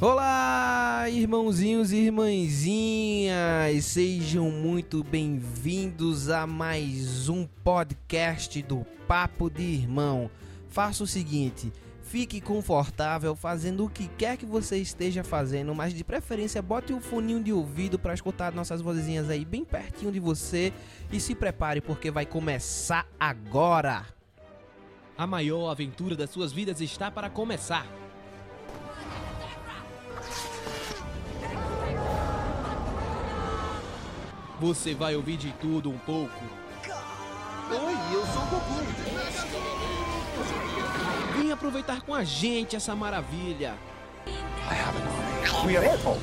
Olá, irmãozinhos e irmãzinhas, sejam muito bem-vindos a mais um podcast do Papo de Irmão. Faça o seguinte, fique confortável fazendo o que quer que você esteja fazendo, mas de preferência bote o um foninho de ouvido para escutar nossas vozinhas aí bem pertinho de você e se prepare porque vai começar agora. A maior aventura das suas vidas está para começar. Você vai ouvir de tudo um pouco. Oi, eu sou o Goku. Vem aproveitar com a gente essa maravilha. I have an army. We are able.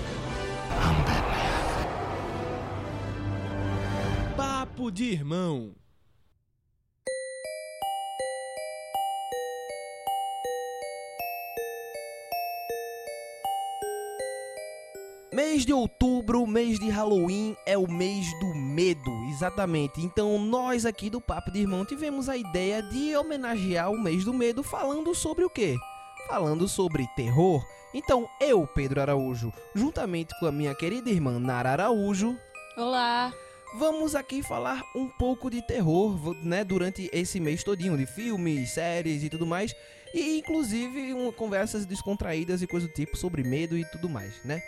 Papo de irmão. Mês de outubro, mês de Halloween, é o mês do medo, exatamente. Então, nós aqui do Papo de Irmão tivemos a ideia de homenagear o mês do medo falando sobre o quê? Falando sobre terror. Então, eu, Pedro Araújo, juntamente com a minha querida irmã Nara Araújo. Olá! Vamos aqui falar um pouco de terror, né, durante esse mês todinho, de filmes, séries e tudo mais. E inclusive um, conversas descontraídas e coisa do tipo sobre medo e tudo mais, né?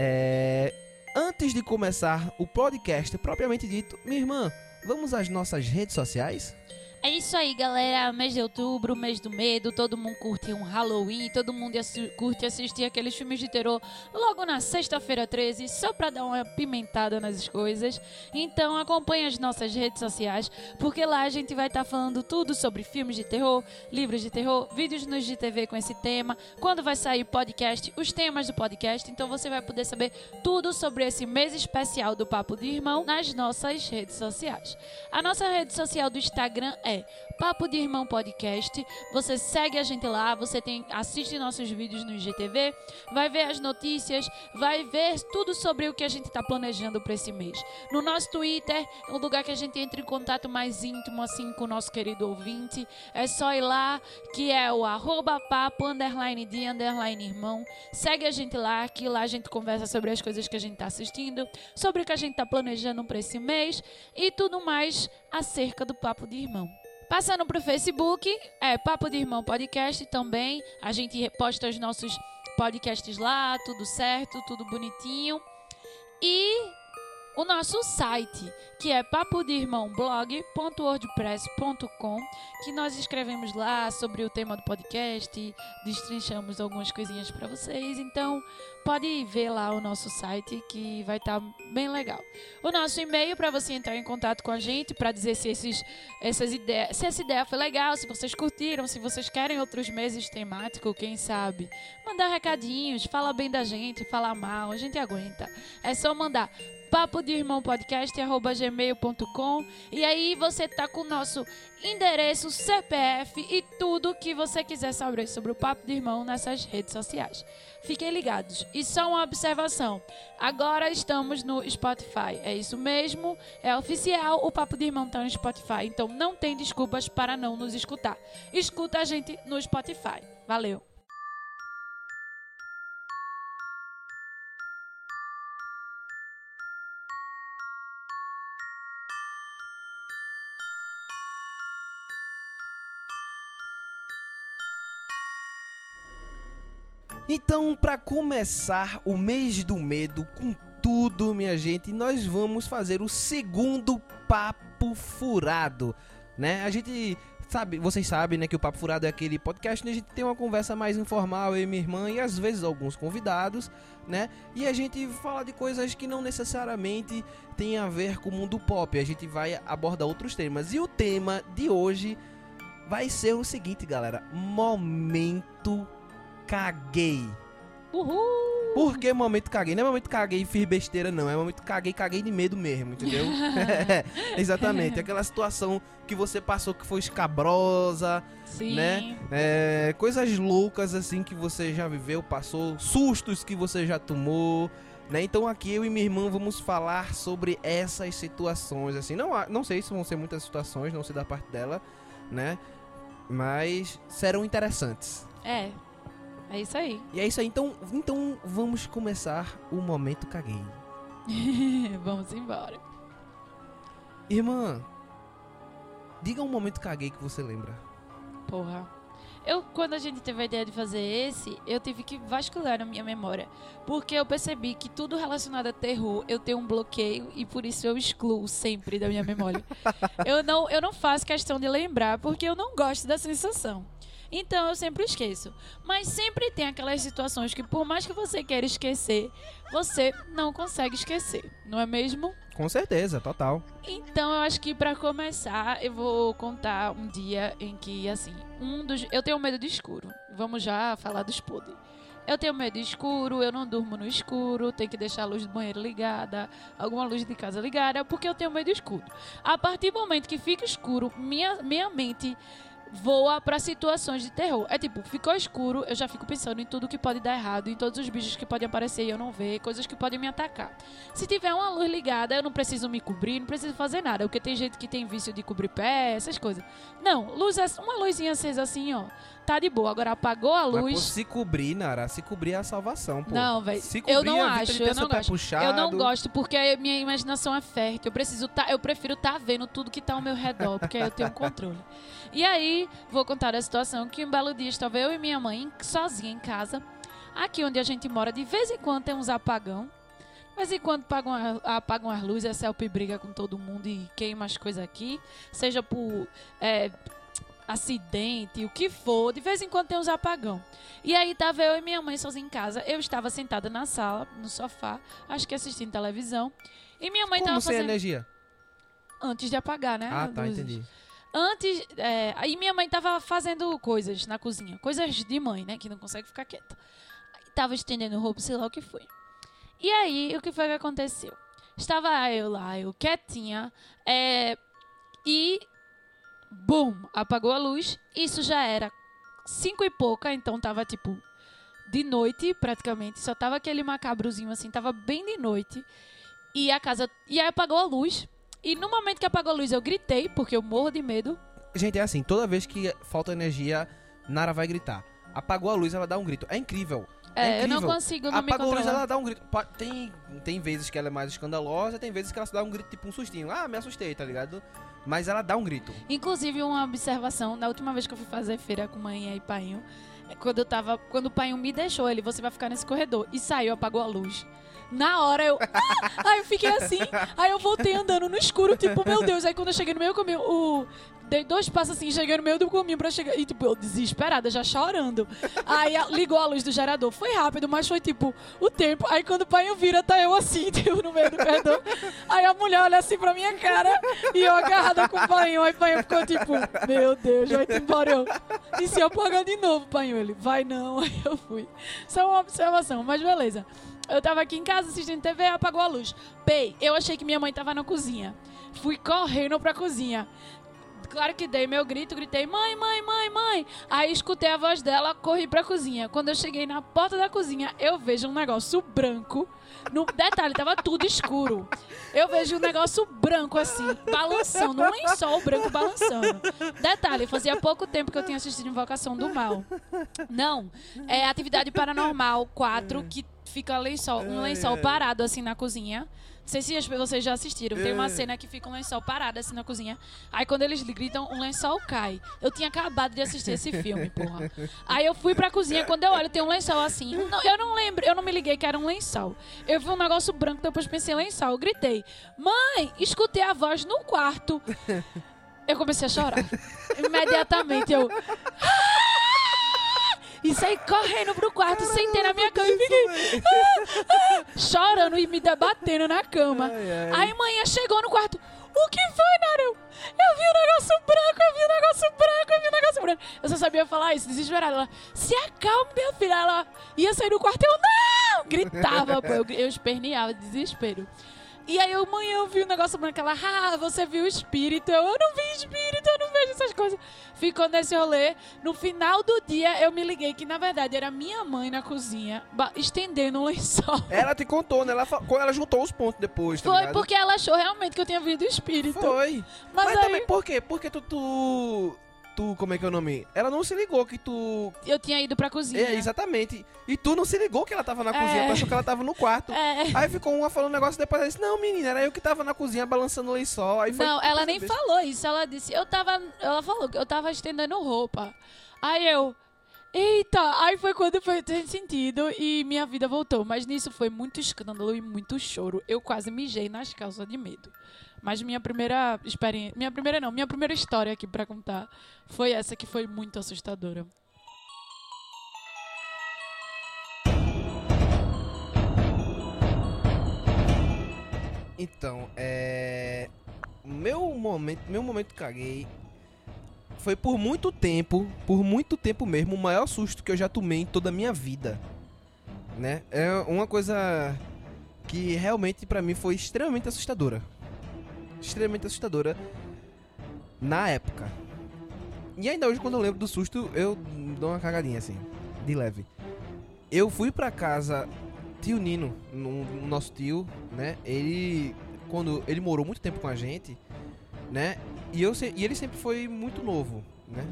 É... Antes de começar o podcast propriamente dito, minha irmã, vamos às nossas redes sociais? É isso aí, galera. Mês de outubro, mês do medo, todo mundo curte um Halloween, todo mundo curte assistir aqueles filmes de terror logo na sexta-feira 13, só pra dar uma pimentada nas coisas. Então acompanhe as nossas redes sociais, porque lá a gente vai estar tá falando tudo sobre filmes de terror, livros de terror, vídeos nos de TV com esse tema, quando vai sair podcast, os temas do podcast. Então você vai poder saber tudo sobre esse mês especial do Papo de Irmão nas nossas redes sociais. A nossa rede social do Instagram é é Papo de Irmão Podcast. Você segue a gente lá, você tem assiste nossos vídeos no IGTV, vai ver as notícias, vai ver tudo sobre o que a gente está planejando para esse mês. No nosso Twitter, é um lugar que a gente entra em contato mais íntimo assim com o nosso querido ouvinte. É só ir lá, que é o arroba papo underline de underline irmão. Segue a gente lá, que lá a gente conversa sobre as coisas que a gente está assistindo, sobre o que a gente está planejando para esse mês e tudo mais acerca do Papo de Irmão. Passando para o Facebook, é Papo de Irmão Podcast também. A gente posta os nossos podcasts lá, tudo certo, tudo bonitinho. E o nosso site, que é papodirmãoblog.wordpress.com, que nós escrevemos lá sobre o tema do podcast, destrinchamos algumas coisinhas para vocês. Então, pode ver lá o nosso site que vai estar tá bem legal. O nosso e-mail para você entrar em contato com a gente para dizer se esses essas ideias, se essa ideia foi legal, se vocês curtiram, se vocês querem outros meses temáticos, quem sabe. Mandar recadinhos, falar bem da gente, falar mal, a gente aguenta. É só mandar papo de irmão podcast gmail.com e aí você tá com o nosso endereço, CPF e tudo que você quiser saber sobre o papo de irmão nessas redes sociais. Fiquem ligados. E só uma observação: agora estamos no Spotify. É isso mesmo, é oficial. O Papo de Irmão está no Spotify. Então não tem desculpas para não nos escutar. Escuta a gente no Spotify. Valeu! Então, para começar o mês do medo com tudo, minha gente, nós vamos fazer o segundo papo furado, né? A gente sabe, vocês sabem, né, que o papo furado é aquele podcast onde a gente tem uma conversa mais informal eu e minha irmã e às vezes alguns convidados, né? E a gente fala de coisas que não necessariamente tem a ver com o mundo pop. A gente vai abordar outros temas. E o tema de hoje vai ser o seguinte, galera: momento caguei. Uhul! Por que momento caguei? Não é momento caguei e fiz besteira, não. É momento caguei, caguei de medo mesmo, entendeu? exatamente. Aquela situação que você passou que foi escabrosa, Sim. né? É, coisas loucas assim que você já viveu, passou, sustos que você já tomou. Né? Então aqui eu e minha irmã vamos falar sobre essas situações assim. Não, não sei se vão ser muitas situações, não sei da parte dela, né? Mas serão interessantes. É, É isso aí. E é isso aí, então, então vamos começar o momento caguei. Vamos embora. Irmã, diga um momento caguei que você lembra. Porra. Eu, quando a gente teve a ideia de fazer esse, eu tive que vasculhar na minha memória. Porque eu percebi que tudo relacionado a terror, eu tenho um bloqueio e por isso eu excluo sempre da minha memória. eu, não, eu não faço questão de lembrar porque eu não gosto da sensação. Então eu sempre esqueço. Mas sempre tem aquelas situações que, por mais que você queira esquecer, você não consegue esquecer, não é mesmo? Com certeza, total. Então eu acho que pra começar eu vou contar um dia em que assim, um dos eu tenho medo de escuro. Vamos já falar dos podres. Eu tenho medo de escuro, eu não durmo no escuro, tenho que deixar a luz do banheiro ligada, alguma luz de casa ligada, porque eu tenho medo de escuro. A partir do momento que fica escuro, minha, minha mente voa pra situações de terror. É tipo, ficou escuro, eu já fico pensando em tudo que pode dar errado, em todos os bichos que podem aparecer e eu não ver, coisas que podem me atacar. Se tiver uma luz ligada, eu não preciso me cobrir, não preciso fazer nada, porque tem gente que tem vício de cobrir pé, essas coisas. Não, luz, uma luzinha acesa assim, ó, tá de boa. Agora apagou a Mas, pô, luz. se cobrir, Nara, se cobrir é a salvação, pô. Não, velho. Se Eu não acho, eu não gosto. puxado. Eu não gosto porque minha imaginação é fértil. Eu preciso tá, eu prefiro estar vendo tudo que tá ao meu redor, porque aí eu tenho controle. E aí, vou contar a situação que um belo dia estava eu e minha mãe sozinha em casa. Aqui onde a gente mora, de vez em quando tem uns apagão. De vez em quando apagam, a- apagam as luzes, a Celpe briga com todo mundo e queima as coisas aqui. Seja por é, acidente, o que for. De vez em quando tem uns apagão. E aí tava eu e minha mãe sozinha em casa. Eu estava sentada na sala, no sofá, acho que assistindo televisão. E minha mãe Como tava sem fazendo. energia? Antes de apagar, né? Ah, tá, luzes. entendi. Antes. É, aí minha mãe tava fazendo coisas na cozinha. Coisas de mãe, né? Que não consegue ficar quieta. Aí tava estendendo roupa, sei lá o que foi. E aí, o que foi que aconteceu? Estava eu lá, eu quietinha. é, e. Bum! Apagou a luz. Isso já era cinco e pouca, então tava tipo. De noite, praticamente. Só tava aquele macabrozinho assim, tava bem de noite. E a casa. E aí apagou a luz. E no momento que apagou a luz, eu gritei, porque eu morro de medo. Gente, é assim, toda vez que falta energia, Nara vai gritar. Apagou a luz, ela dá um grito. É incrível. É, eu não consigo não me Apagou a luz, ela dá um grito. Tem, tem vezes que ela é mais escandalosa, tem vezes que ela dá um grito, tipo um sustinho. Ah, me assustei, tá ligado? Mas ela dá um grito. Inclusive, uma observação, na última vez que eu fui fazer feira com mãe e painho, quando eu tava. Quando o painho me deixou, ele, você vai ficar nesse corredor. E saiu, apagou a luz. Na hora eu. Ah! Aí eu fiquei assim. Aí eu voltei andando no escuro, tipo, meu Deus. Aí quando eu cheguei no meio caminho, o. Dei dois passos assim, cheguei no meio do caminho pra chegar. E, tipo, eu desesperada, já chorando. Aí a- ligou a luz do gerador. Foi rápido, mas foi tipo o tempo. Aí quando o pai vira, tá eu assim, tipo, no meio do corredor. Aí a mulher olha assim pra minha cara e eu agarrada com o pai. Aí o pai ficou tipo, meu Deus, vai-te embora. Eu, e se apagar de novo, pai? Ele, vai não. Aí eu fui. Só uma observação, mas beleza. Eu tava aqui em casa assistindo TV, apagou a luz. Pei, eu achei que minha mãe tava na cozinha. Fui correndo pra cozinha. Claro que dei meu grito, gritei, mãe, mãe, mãe, mãe. Aí escutei a voz dela, corri pra cozinha. Quando eu cheguei na porta da cozinha, eu vejo um negócio branco. No detalhe, tava tudo escuro. Eu vejo um negócio branco assim, balançando, um lençol branco balançando. Detalhe, fazia pouco tempo que eu tinha assistido Invocação do Mal. Não, é Atividade Paranormal 4, que fica lençol, um lençol parado assim na cozinha. Não sei se vocês já assistiram. Tem uma cena que fica um lençol parado assim na cozinha. Aí quando eles gritam, um lençol cai. Eu tinha acabado de assistir esse filme, porra. Aí eu fui pra cozinha, quando eu olho, tem um lençol assim. Não, eu não lembro, eu não me liguei que era um lençol. Eu vi um negócio branco, depois pensei em lençol. Eu gritei, mãe, escutei a voz no quarto. Eu comecei a chorar. Imediatamente eu. E saí correndo pro quarto, sentei na minha cama e fiquei ah, ah, chorando e me debatendo na cama. Aí manhã chegou no quarto. O que foi, Narão? Eu vi um negócio branco, eu vi um negócio branco, eu vi um negócio branco. Eu só sabia falar isso, desesperada. Ela, se acalme, minha filha. Ela ia sair do quarto, eu não! Gritava, pô. Eu, eu esperneava de desespero. E aí amanhã eu vi um negócio branco, ela, ah, você viu o espírito. Eu, eu não vi espírito, eu não vejo essas coisas. Ficou nesse rolê. No final do dia, eu me liguei que, na verdade, era minha mãe na cozinha, estendendo um lençol. Ela te contou, né? Ela, ela juntou os pontos depois, tá Foi ligado? porque ela achou realmente que eu tinha visto o espírito. Foi. Mas, Mas, aí, também por quê? Porque tu, tu, tu, como é que é o nome? Ela não se ligou que tu. Eu tinha ido pra cozinha. É, exatamente. E tu não se ligou que ela tava na É. cozinha, tu achou que ela tava no quarto. É. Aí ficou uma falando um negócio, depois ela disse, não, menina, era eu que tava na cozinha balançando o lençol. Aí foi Não, ela nem falou isso. Ela disse, eu tava. Ela falou que eu tava estendendo roupa. Aí eu. Eita! Aí foi quando foi ter sentido e minha vida voltou. Mas nisso foi muito escândalo e muito choro. Eu quase mijei nas calças de medo. Mas minha primeira experiência. Minha primeira não, minha primeira história aqui pra contar foi essa que foi muito assustadora. Então, é. Meu momento, meu momento caguei foi por muito tempo, por muito tempo mesmo, o maior susto que eu já tomei em toda a minha vida. Né? É uma coisa que realmente pra mim foi extremamente assustadora. Extremamente assustadora na época. E ainda hoje quando eu lembro do susto, eu dou uma cagadinha assim, de leve. Eu fui pra casa tio Nino, no, no nosso tio, né? Ele quando ele morou muito tempo com a gente, né? E eu e ele sempre foi muito novo, né?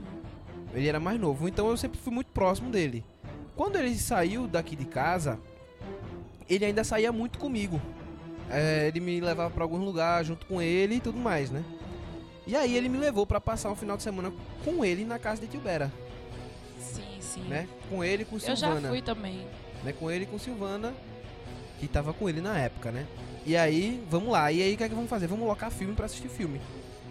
Ele era mais novo, então eu sempre fui muito próximo dele. Quando ele saiu daqui de casa, ele ainda saía muito comigo. É, ele me levava pra alguns lugares junto com ele e tudo mais, né? E aí ele me levou pra passar um final de semana com ele na casa de Tio Bera, Sim, sim. né? Com ele e com Eu Silvana já fui também. né, com ele e com Silvana, que tava com ele na época, né? E aí, vamos lá. E aí, o que é que vamos fazer? Vamos locar filme pra assistir filme.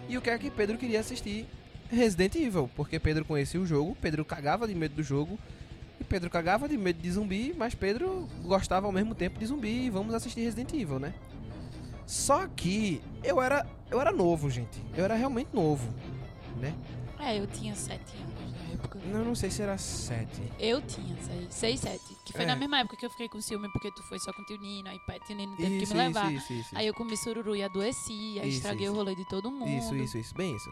E o que é que Pedro queria assistir? Resident Evil, porque Pedro conhecia o jogo, Pedro cagava de medo do jogo, Pedro cagava de medo de zumbi, mas Pedro gostava ao mesmo tempo de zumbi e vamos assistir Resident Evil, né? Só que eu era eu era novo, gente. Eu era realmente novo, né? É, eu tinha sete anos na época. Eu não sei se era sete. Eu tinha, seis, seis sete. Que foi É. na mesma época que eu fiquei com ciúme, porque tu foi só com o tio Nino, aí pai, tio Nino teve Isso, que me levar. isso, isso. Aí eu comi sururu e adoeci, aí estraguei o rolê de todo mundo. Isso, isso, isso, bem isso.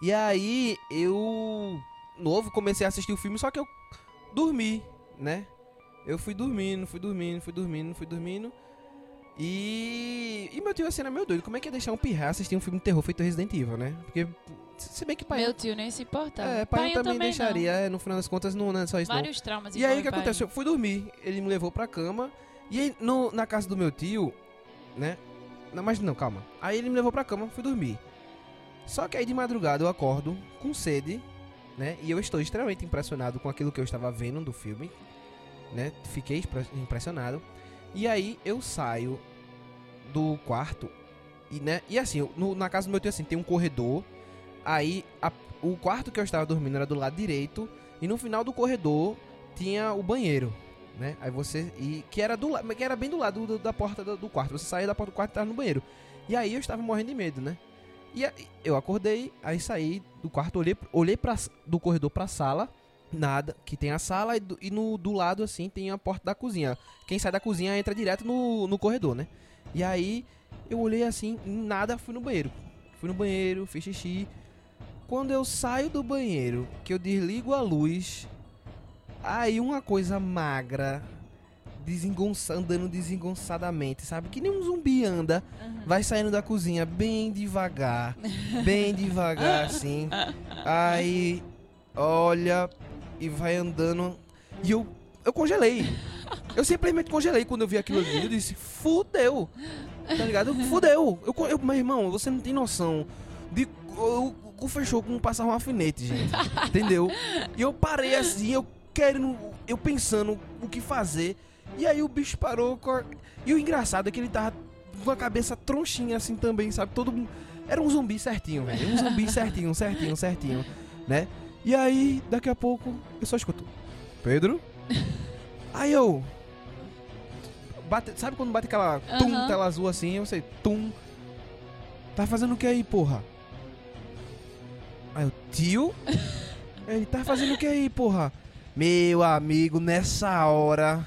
E aí eu novo comecei a assistir o filme, só que eu dormi, né? Eu fui dormindo, fui dormindo, fui dormindo, fui dormindo. E e meu tio assim era meu doido, como é que ia deixar um pirra assistir um filme de terror feito Resident Evil, né? Porque se bem que pai Meu tio nem se importava. é, pai, eu também, deixaria, é, no final das contas não, não é só isso Não. não. Vários traumas. E aí o que pai. aconteceu? Eu fui dormir, ele me levou pra cama. E aí, no- na casa do meu tio, né? Não, mas não, calma. Aí ele me levou pra cama, fui dormir. Só que aí de madrugada eu acordo com sede, né? E eu estou extremamente impressionado com aquilo que eu estava vendo do filme, né? Fiquei impressionado. E aí eu saio do quarto e, né? E assim, no- na casa do meu tio assim, tem um corredor. Aí a- o quarto que eu estava dormindo era do lado direito e no final do corredor tinha o banheiro, né? Aí você e que era do que era bem do lado do- da porta do, do quarto. Você saía da porta do quarto e tava no banheiro. E aí eu estava morrendo de medo, né? E aí, eu acordei, aí saí do quarto, olhei olhei para do corredor pra sala, nada, que tem a sala e, do, e no do lado assim tem a porta da cozinha. Quem sai da cozinha entra direto no, no corredor, né? E aí eu olhei assim, nada, fui no banheiro. Fui no banheiro, fiz xixi. Quando eu saio do banheiro, que eu desligo a luz, aí uma coisa magra, desengonça, andando desengonçadamente, sabe? Que nem um zumbi anda, Uhum. vai saindo da cozinha bem devagar, bem devagar assim. Aí olha e vai andando e eu eu congelei. Eu simplesmente congelei quando eu vi aquilo ali. Eu disse, fudeu. Tá ligado? Fudeu. Eu, eu, meu irmão, você não tem noção de. O cu fechou como passar um alfinete, gente. Entendeu? E eu parei assim, eu querendo. Eu pensando o que fazer. E aí o bicho parou a... E o engraçado é que ele tava com a cabeça tronchinha assim também, sabe? Todo mundo. Era um zumbi certinho, velho. Um zumbi certinho, certinho, certinho, né? E aí, daqui a pouco, eu só escuto. Pedro? Aí eu. Bate, sabe quando bate aquela tum, Aham. tela azul assim? Eu sei, tum. Tá fazendo o que aí, porra? Aí eu, tio? Ele tá fazendo o que aí, porra? Meu amigo, nessa hora.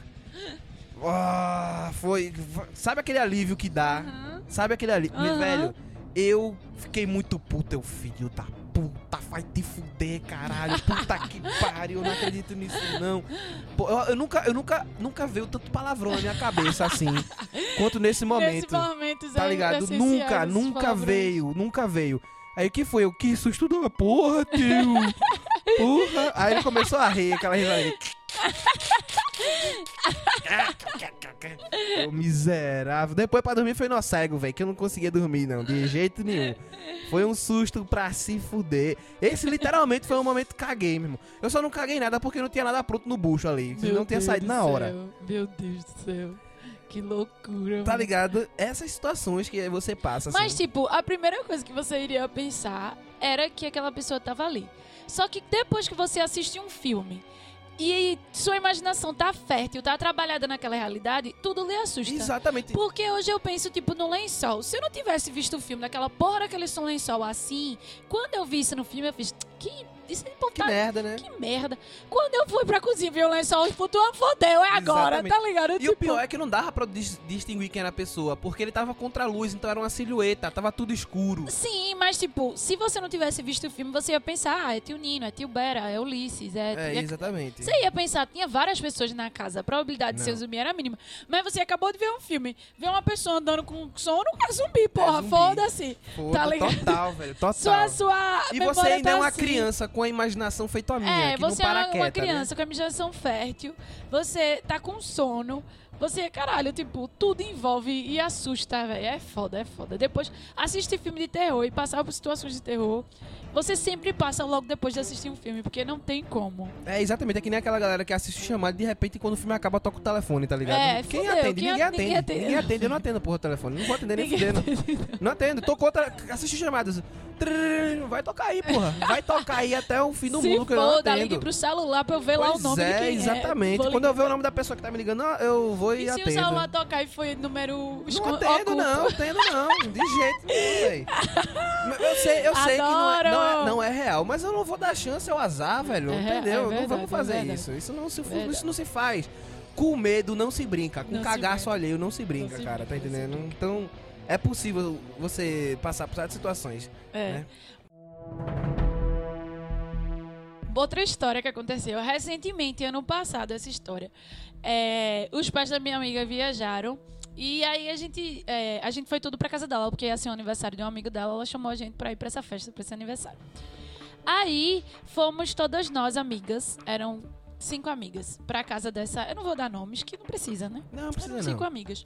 Ah, foi. Sabe aquele alívio que dá? Uhum. Sabe aquele alívio? Aham. Velho, eu fiquei muito puto, eu filho da puta, vai te fuder, caralho. Puta que pariu, eu não acredito nisso, não. Pô, eu, eu nunca, eu nunca, nunca veio tanto palavrão na minha cabeça assim, quanto nesse momento. Nesse momento, Tá ligado? Nunca, nunca veio, nunca veio. Aí o que foi? Eu que susto da porra, tio. Porra. Aí ele começou a rir, aquela risadinha. Ô, miserável. Depois pra dormir foi no cego, velho, que eu não conseguia dormir, não, de jeito nenhum. Foi um susto pra se fuder. Esse literalmente foi um momento que caguei, meu irmão. Eu só não caguei nada porque não tinha nada pronto no bucho ali. Meu não tinha Deus saído do na hora. céu, Meu Deus do céu. Que loucura. Tá mano. ligado? Essas situações que você passa, assim. Mas, tipo, a primeira coisa que você iria pensar era que aquela pessoa tava ali. Só que depois que você assiste um filme e sua imaginação tá fértil, tá trabalhada naquela realidade, tudo lhe assusta. Exatamente. Porque hoje eu penso, tipo, no lençol. Se eu não tivesse visto o filme daquela porra daquele som lençol assim, quando eu vi isso no filme, eu fiz, que. Isso é Que tá- merda, né? que merda. Quando eu fui pra cozinha ver o lençol, fudeu, fodeu, é agora, Exatamente. tá ligado? E Tipo, o pior é que não dava pra dis- distinguir quem era a pessoa, porque ele tava contra a luz, então era uma silhueta, tava tudo escuro. Sim, mas tipo, se você não tivesse visto o filme, você ia pensar, ah, é tio Nino, é tio Bera, é Ulisses, é... É, é- exatamente. Você ia pensar, tinha várias pessoas na casa, a probabilidade de ser um Não. zumbi era mínima. Mas você acabou de ver um filme, ver uma pessoa andando com sono, é zumbi, porra, zumbi. foda-se. Foda, tá ligado? Total, velho, total. Sua, sua E você ainda tá é uma assim. criança com a imaginação feita a minha, É, você é uma, né? criança com a imaginação fértil, você tá com sono, você, caralho, tipo, tudo envolve e assusta, velho. É foda, é foda. Depois, assistir filme de terror e passar por situações de terror, você sempre passa logo depois de assistir um filme, porque não tem como. né? É, exatamente, é que nem aquela galera que assiste o chamado e de repente quando o filme acaba toca o telefone, tá ligado? É, quem fudeu, atende? quem ninguém atende. ninguém atende. Ninguém atende, eu não atendo porra o telefone. Não vou atender nem fudendo. Não atendo, tocou, tele... assiste chamadas. Trrr, Vai tocar aí, porra. Vai tocar aí até o fim do Se mundo que eu não atendo. ligue pro celular pra eu ver lá o Pois nome é, de quem exatamente. é. Quando eu ver o nome da pessoa que tá me ligando, eu vou e, E se atendo. o celular tocar e foi número Não atendo, não, atendo não. De jeito nenhum, velho. Eu sei, eu sei que não é, não, é, não é real, mas eu não vou dar chance ao azar, velho. É, entendeu? é não verdade, vamos fazer é verdade. isso. Isso não, se, Verdade. isso não se faz. Com medo não se brinca. Com Não se cagaço alheio não se brinca, se cara. Tá brinca, não se entendendo? Então, é possível você passar por certas situações. É. né? Outra história que aconteceu recentemente, ano passado, essa história. É, os pais da minha amiga viajaram e aí a gente, é, a gente foi tudo pra casa dela, porque ia ser o aniversário de um amigo dela, ela chamou a gente pra ir pra essa festa, pra esse aniversário. Aí fomos todas nós amigas, eram cinco amigas, pra casa dessa. Eu não vou dar nomes, que não precisa, né? Não, precisa Eram não. cinco amigas.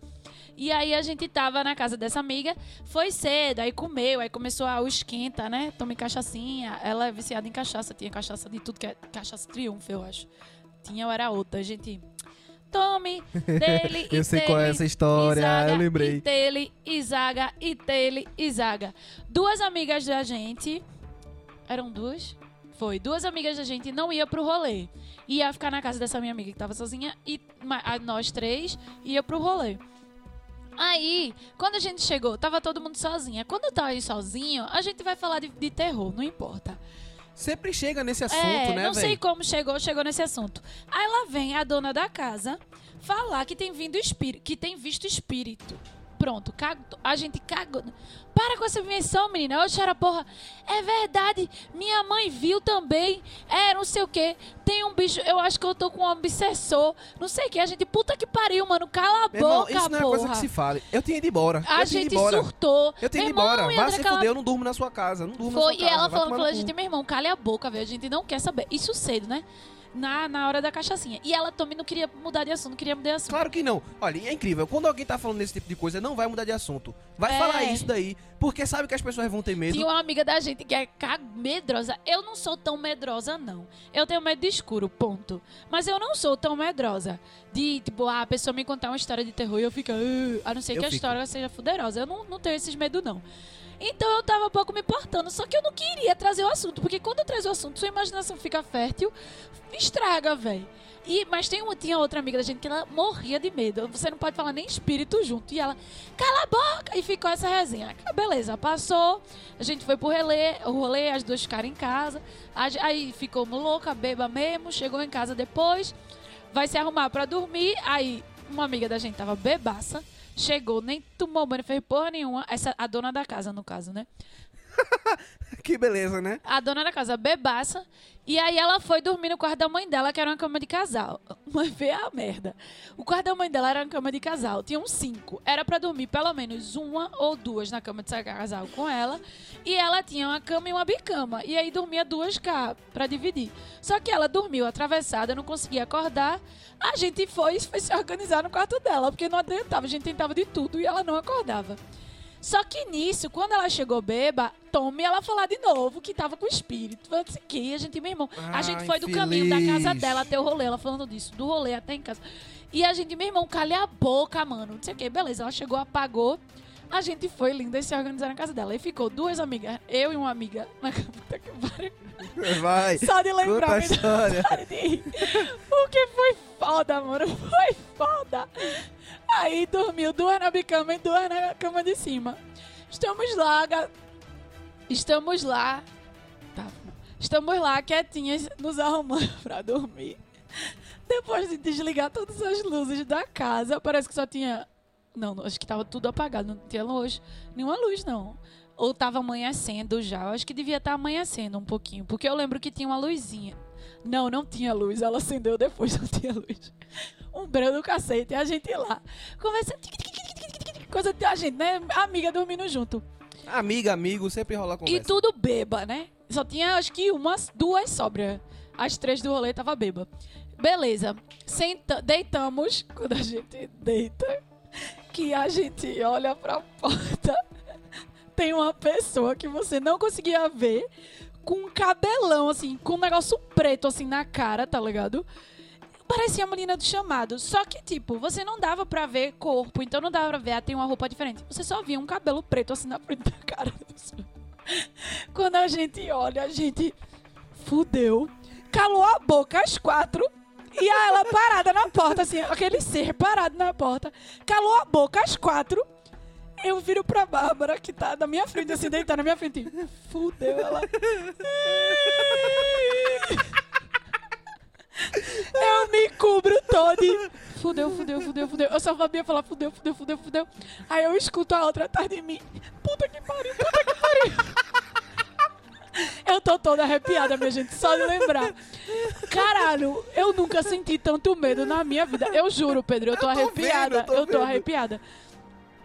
E aí a gente tava na casa dessa amiga, foi cedo, aí comeu, aí começou a o esquenta, né? Tome cachaçinha. Ela é viciada em cachaça, tinha cachaça de tudo que é cachaça triunfo, eu acho. Tinha ou era outra. A gente. Tome, dele e Eu sei qual é dele, essa história, Isaga, eu lembrei. E dele, Isaga, e dele, Isaga. Duas amigas da gente. Eram duas? Foi. Duas amigas da gente não ia pro rolê. Ia ficar na casa dessa minha amiga que tava sozinha e nós três ia pro rolê. Aí, quando a gente chegou, tava todo mundo sozinha. Quando tá aí sozinho, a gente vai falar de, de terror, não importa. Sempre chega nesse assunto, é, né, não sei velho? como chegou, chegou nesse assunto. Aí lá vem a dona da casa falar que tem vindo espírito, que tem visto espírito. Pronto, cago- a gente cagou. Para com essa invenção, menina. Oxe, era porra. É verdade. Minha mãe viu também. É, não sei o quê. Tem um bicho. Eu acho que eu tô com um obsessor. Não sei o que. A gente, puta que pariu, mano. Cala a Meu irmão, boca, isso não é coisa que se fale. Eu tinha ido embora. A eu gente embora. surtou. Eu tenho ido embora. irmão, André, se cala- fuder, eu não durmo na sua casa. Não durmo Foi, na e sua casa. ela vai falou, tomar falou, no a gente, meu irmão, cale a boca, velho. A gente não quer saber. Isso cedo, né? Na, na hora da cachaçinha. E ela também não queria mudar de assunto, não queria mudar de assunto. Claro que não. Olha, é incrível. Quando alguém tá falando desse tipo de coisa, não vai mudar de assunto. Vai É. falar isso daí, porque sabe que as pessoas vão ter medo. Tinha uma amiga da gente que é medrosa. Eu não sou tão medrosa, não. Eu tenho medo de escuro, ponto. Mas eu não sou tão medrosa. De, tipo, ah, a pessoa me contar uma história de terror e eu fico... "Ah", a não ser Eu que a fico. história seja fuderosa. Eu não, não tenho esses medos, não. Então eu tava um pouco me importando. Só que eu não queria trazer o assunto. Porque quando eu trazer o assunto, sua imaginação fica fértil, estraga, velho. E, mas tem uma, tinha outra amiga da gente que ela morria de medo. Você não pode falar nem espírito junto. E ela, cala a boca! E ficou essa resenha. Ah, Beleza, passou. A gente foi pro relé, o rolê, as duas ficaram em casa. Aí ficou louca, beba mesmo. Chegou em casa depois. Vai se arrumar pra dormir. Aí uma amiga da gente tava bebaça. Chegou, nem tomou banho, fez porra nenhuma. Essa, a dona da casa, no caso, né? Que beleza, né? A dona da casa bebaça. E aí ela foi dormir no quarto da mãe dela, que era uma cama de casal. Mas vê a merda. O quarto da mãe dela era uma cama de casal. Tinham cinco. Era pra dormir pelo menos uma ou duas na cama de casal com ela. E ela tinha uma cama e uma bicama. E aí dormia duas cá pra dividir. Só que ela dormiu atravessada, não conseguia acordar. A gente foi, foi se organizar no quarto dela, porque não adiantava. A gente tentava de tudo e ela não acordava. Só que nisso, quando ela chegou beba, tome ela falar de novo que tava com espírito. Eu disse que a gente, meu irmão, a Ah, gente foi do caminho da casa dela até o rolê, ela falando disso, do rolê até em casa. E a gente, meu irmão, calha a boca, mano. Não sei o que, beleza. Ela chegou, apagou. A gente foi linda e se organizar na casa dela. E ficou duas amigas, eu e uma amiga na cama. Puta que pariu. Vai. Só de lembrar, me história. Porque foi foda, mano. Foi foda. Aí dormiu duas na bicama e duas na cama de cima. Estamos lá, ga- estamos lá. Tá. Estamos lá quietinhas, nos arrumando pra dormir. Depois de desligar todas as luzes da casa, parece que só tinha. Não, acho que tava tudo apagado, não tinha luz. Nenhuma luz, não. Ou tava amanhecendo já. Eu acho que devia estar amanhecendo um pouquinho. Porque eu lembro que tinha uma luzinha. Não, não tinha luz. Ela acendeu depois, não tinha luz. Um breu do cacete. E a gente lá. Conversa. tic, tic, tic, tic, tic, tic, Coisa de a gente, né? Amiga dormindo junto. Amiga, amigo, sempre rola E conversa. tudo beba, né? Só tinha, acho que umas, duas sóbrias. As três do rolê tava beba. Beleza. Senta, deitamos. Quando a gente deita, que a gente olha pra porta, tem uma pessoa que você não conseguia ver com um cabelão, assim, com um negócio preto, assim, na cara, tá ligado? Parecia a menina do chamado. Só que, tipo, você não dava pra ver corpo, então não dava pra ver, ah, tem uma roupa diferente. Você só via um cabelo preto, assim, na frente da cara. Quando a gente olha, a gente fudeu. Calou a boca às quatro. E a ela parada na porta, assim, aquele ser parado na porta. Calou a boca às quatro. Eu viro pra Bárbara, que tá na minha frente, assim, deitada na minha frente. Fudeu ela. Eu me cubro todo fudeu, fudeu, fudeu, fudeu. Eu só sabia falar fudeu, fudeu, fudeu, fudeu. Aí eu escuto a outra atrás de mim. Puta que pariu, puta que pariu. Eu tô toda arrepiada, minha gente, só de lembrar. Caralho, eu nunca senti tanto medo na minha vida. Eu juro, Pedro, eu tô, Eu tô arrepiada. vendo, eu tô eu tô arrepiada.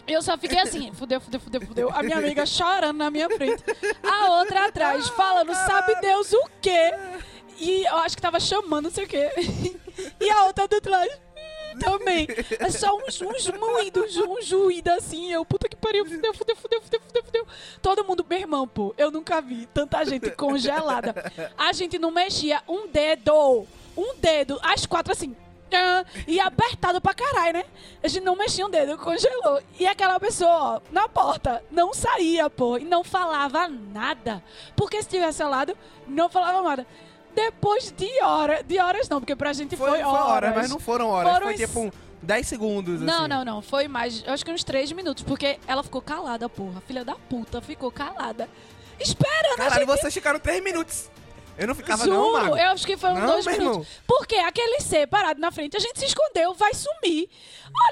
Eu só fiquei assim, fudeu, fudeu, fudeu, fudeu. A minha amiga chorando na minha frente. A outra atrás, falando, sabe Deus o quê? E eu acho que tava chamando, não sei o quê. E a outra do trás. Também. É só uns, uns moídos, um juído assim. Eu, puta que pariu, fudeu, fudeu, fudeu, fudeu, fudeu, fudeu. Todo mundo, meu irmão, pô, eu nunca vi tanta gente congelada. A gente não mexia um dedo. Um dedo. As quatro assim. E apertado pra caralho, né? A gente não mexia um dedo, congelou. E aquela pessoa, ó, na porta, não saía, pô, e não falava nada. Porque se tivesse ao lado, não falava nada. Depois de horas, de horas não, porque pra gente foi, Foi, foi horas. horas, mas não foram horas. Foram Foi es- tipo um 10 segundos, Não, assim. não, não. Foi mais, eu acho que uns três minutos, porque ela ficou calada, porra. Filha da puta, ficou calada. Esperando a Caralho, gente vocês ficaram 3 minutos. Eu não ficava Juro, não, Mago. eu acho que foram Não, dois minutos. irmão. Porque aquele ser parado na frente, a gente se escondeu, vai sumir.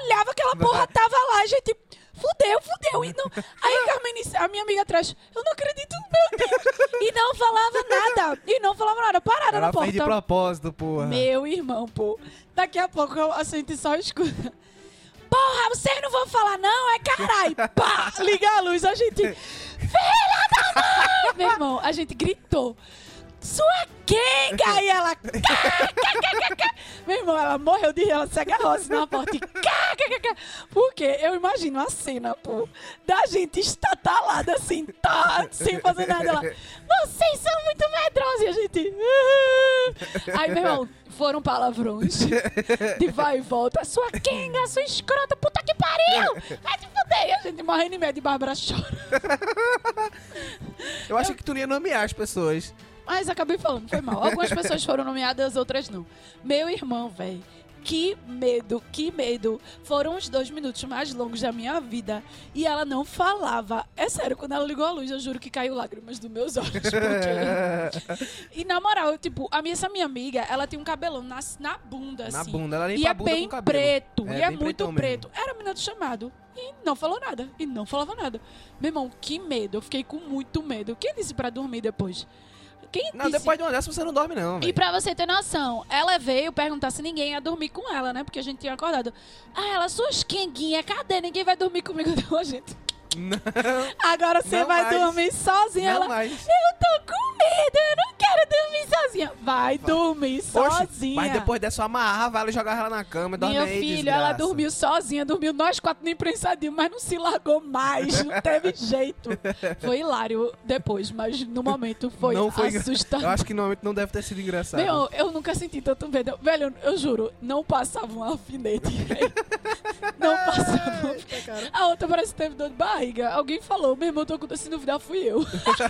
Olhava aquela porra, tava lá, a gente. Fudeu, fudeu. E não... Aí a, Carmen, a minha amiga atrás, eu não acredito, meu Deus. E não falava nada. E não falava nada, parada Ela na porta. de propósito, porra. Meu irmão, pô. Daqui a pouco eu- a gente só escuta. Porra, vocês não vão falar não? É caralho. Pá, liga a luz, a gente... Filha da mãe! Meu irmão, a gente gritou. Sua quenga! E ela... cá, cá, cá. Meu irmão, ela morreu de rir, ela se agarrou assim na porta e... Porque eu imagino a cena, pô, da gente estatalada assim, tá, sem fazer nada lá. Vocês são muito medrosos e a gente... Aí, meu irmão, foram palavrões de vai e volta. Sua quenga, sua escrota, puta que pariu! Vai se fuder! E a gente morrendo de medo e Bárbara chora. Eu achei que tu ia nomear as pessoas. Mas acabei falando, foi mal. Algumas pessoas foram nomeadas, outras não. Meu irmão, velho. Que medo, que medo. Foram os dois minutos mais longos da minha vida. E ela não falava. É sério, quando ela ligou a luz, eu juro que caiu lágrimas dos meus olhos. Porque... E na moral, tipo, a minha, essa minha amiga, ela tem um cabelão na, na bunda, Na assim. bunda, ela limpa E a é bunda bem preto, É, e é muito pretão mesmo. preto. Era a menina do chamado. E não falou nada. E não falava nada. Meu irmão, que medo. Eu fiquei com muito medo. Quem disse pra dormir depois? Não, depois de uma dessa você não dorme, não. E velho. pra você ter noção, ela veio perguntar se ninguém ia dormir com ela, né? Porque a gente tinha acordado. Ah, ela, suas quenguinhas, cadê? Ninguém vai dormir comigo, não, gente. Não, Agora você vai mais. dormir sozinha. não ela, mais. eu tô com medo, eu não quero dormir sozinha. Vai dormir Oxe, sozinha. mas depois dessa eu amarrava ela e jogava ela na cama e Meu aí, filho, ela desgraça. dormiu sozinha, dormiu nós quatro no imprensadinho, mas não se largou mais, não teve jeito. Foi hilário depois, mas no momento foi, Não foi assustador. Eu acho que no momento não deve ter sido engraçado. Meu, eu nunca senti tanto medo. Velho, eu juro, não passava um alfinete. não passava. A outra parece que teve dor de barriga. Alguém falou, meu irmão, tô com se duvidar, fui eu.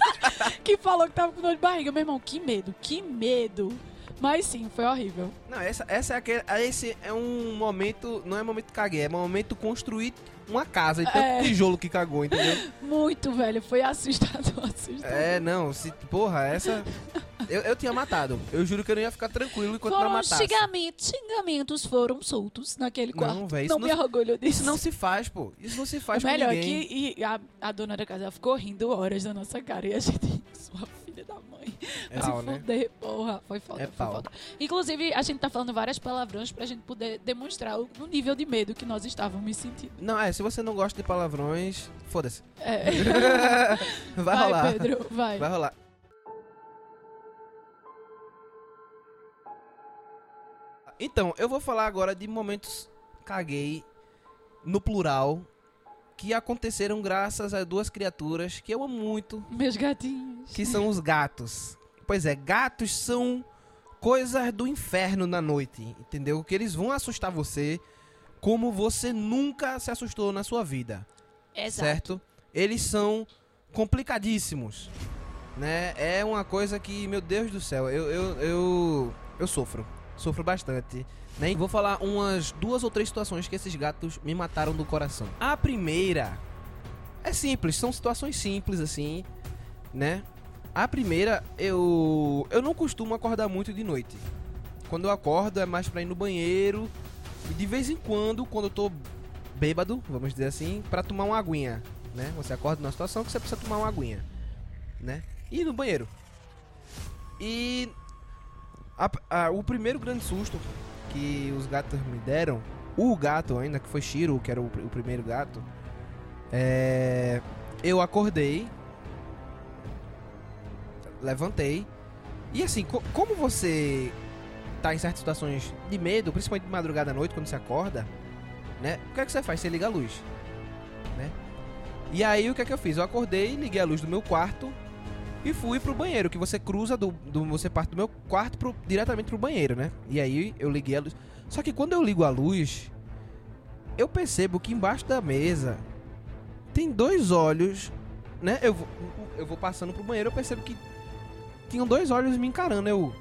que falou que tava com dor de barriga. Meu irmão, que medo, que medo. Mas sim, foi horrível. Não, essa, essa é aquele, esse é um momento, não é momento caguei, é momento construir uma casa e tanto É. tijolo que cagou, entendeu? Muito, velho. Foi assustador, assustador. É, não, se, porra, essa eu, eu tinha matado. Eu juro que eu não ia ficar tranquilo enquanto não Foram matasse. xingamentos, xingamentos foram soltos naquele Não, quarto. véi, isso não não me orgulho disso. Isso não se faz, pô. Isso não se faz o melhor é ninguém. que e a, a dona da casa ficou rindo horas da nossa cara e a gente, sua. É Vai se pau, né? fuder, porra. Foi foda, É foi pau. foda. Inclusive, a gente tá falando várias palavrões pra gente poder demonstrar o, o nível de medo que nós estávamos me sentindo. Não, é, se você não gosta de palavrões, foda-se. É. Vai, rolar. Pedro, vai. Vai rolar. Então, eu vou falar agora de momentos caguei no plural que aconteceram graças a duas criaturas que eu amo muito, Meus gatinhos. que são os gatos. Pois é, gatos são coisas do inferno na noite, entendeu? Que eles vão assustar você como você nunca se assustou na sua vida Exato. certo? Eles são complicadíssimos, né? É uma coisa que, meu Deus do céu, eu, eu, eu, eu sofro, sofro bastante. Né? Vou falar umas duas ou três situações que esses gatos me mataram do coração. A primeira é simples, são situações simples assim, né? A primeira, eu eu não costumo acordar muito de noite. Quando eu acordo é mais pra ir no banheiro e de vez em quando, quando eu tô bêbado, vamos dizer assim, pra tomar uma aguinha, né? Você acorda numa situação que você precisa tomar uma aguinha, né? E ir no banheiro. E a- a- o primeiro grande susto que os gatos me deram, o gato ainda, que foi Shiro, que era o, o primeiro gato, é, eu acordei, levantei, e assim, co- como você tá em certas situações de medo, principalmente de madrugada à noite, quando você acorda, né? O que é que você faz? Você liga a luz, né? E aí o que é que eu fiz? Eu acordei, liguei a luz do meu quarto e fui pro banheiro, que você cruza do, do você parte do meu quarto pro, diretamente pro banheiro, né? E aí eu liguei a luz. Só que quando eu ligo a luz, eu percebo que embaixo da mesa tem dois olhos, né? Eu vou, eu vou passando pro banheiro, eu percebo que tinham dois olhos me encarando. Eu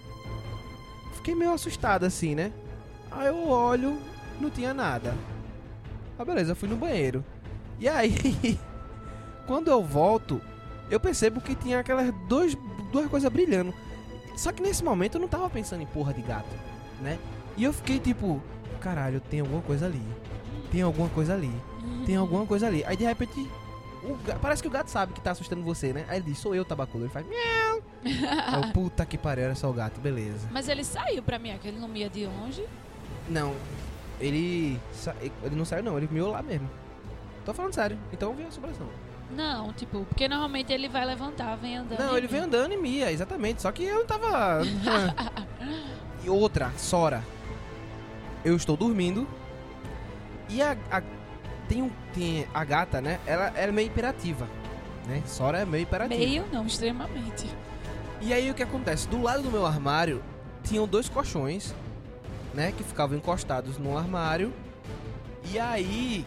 fiquei meio assustado assim, né? Aí eu olho, não tinha nada. Ah, beleza, eu fui no banheiro. E aí, quando eu volto, eu percebo que tinha aquelas dois, duas coisas brilhando. Só que nesse momento eu não tava pensando em porra de gato, né? E eu fiquei tipo, caralho, tem alguma coisa ali. Tem alguma coisa ali. Tem alguma coisa ali. Aí de repente, o ga- parece que o gato sabe que tá assustando você, né? Aí ele diz, sou eu, tabacudo. Ele faz, miau. Aí eu, puta que pariu, era só o gato, beleza. Mas ele saiu pra mim, aquele não ia de longe. Não, ele. Ele não saiu, não, ele miou lá mesmo. Tô falando sério, então vem a assombração. Não, tipo, porque normalmente ele vai levantar, vem andando. Não, ele vem. vem andando e mia, exatamente. Só que eu não tava. e outra, Sora. Eu estou dormindo. E a. a- tem, um, tem a gata, né? Ela, ela é meio imperativa. Né? Sora é meio imperativa. Meio, não, extremamente. E aí o que acontece? Do lado do meu armário tinham dois colchões, né, que ficavam encostados no armário. E aí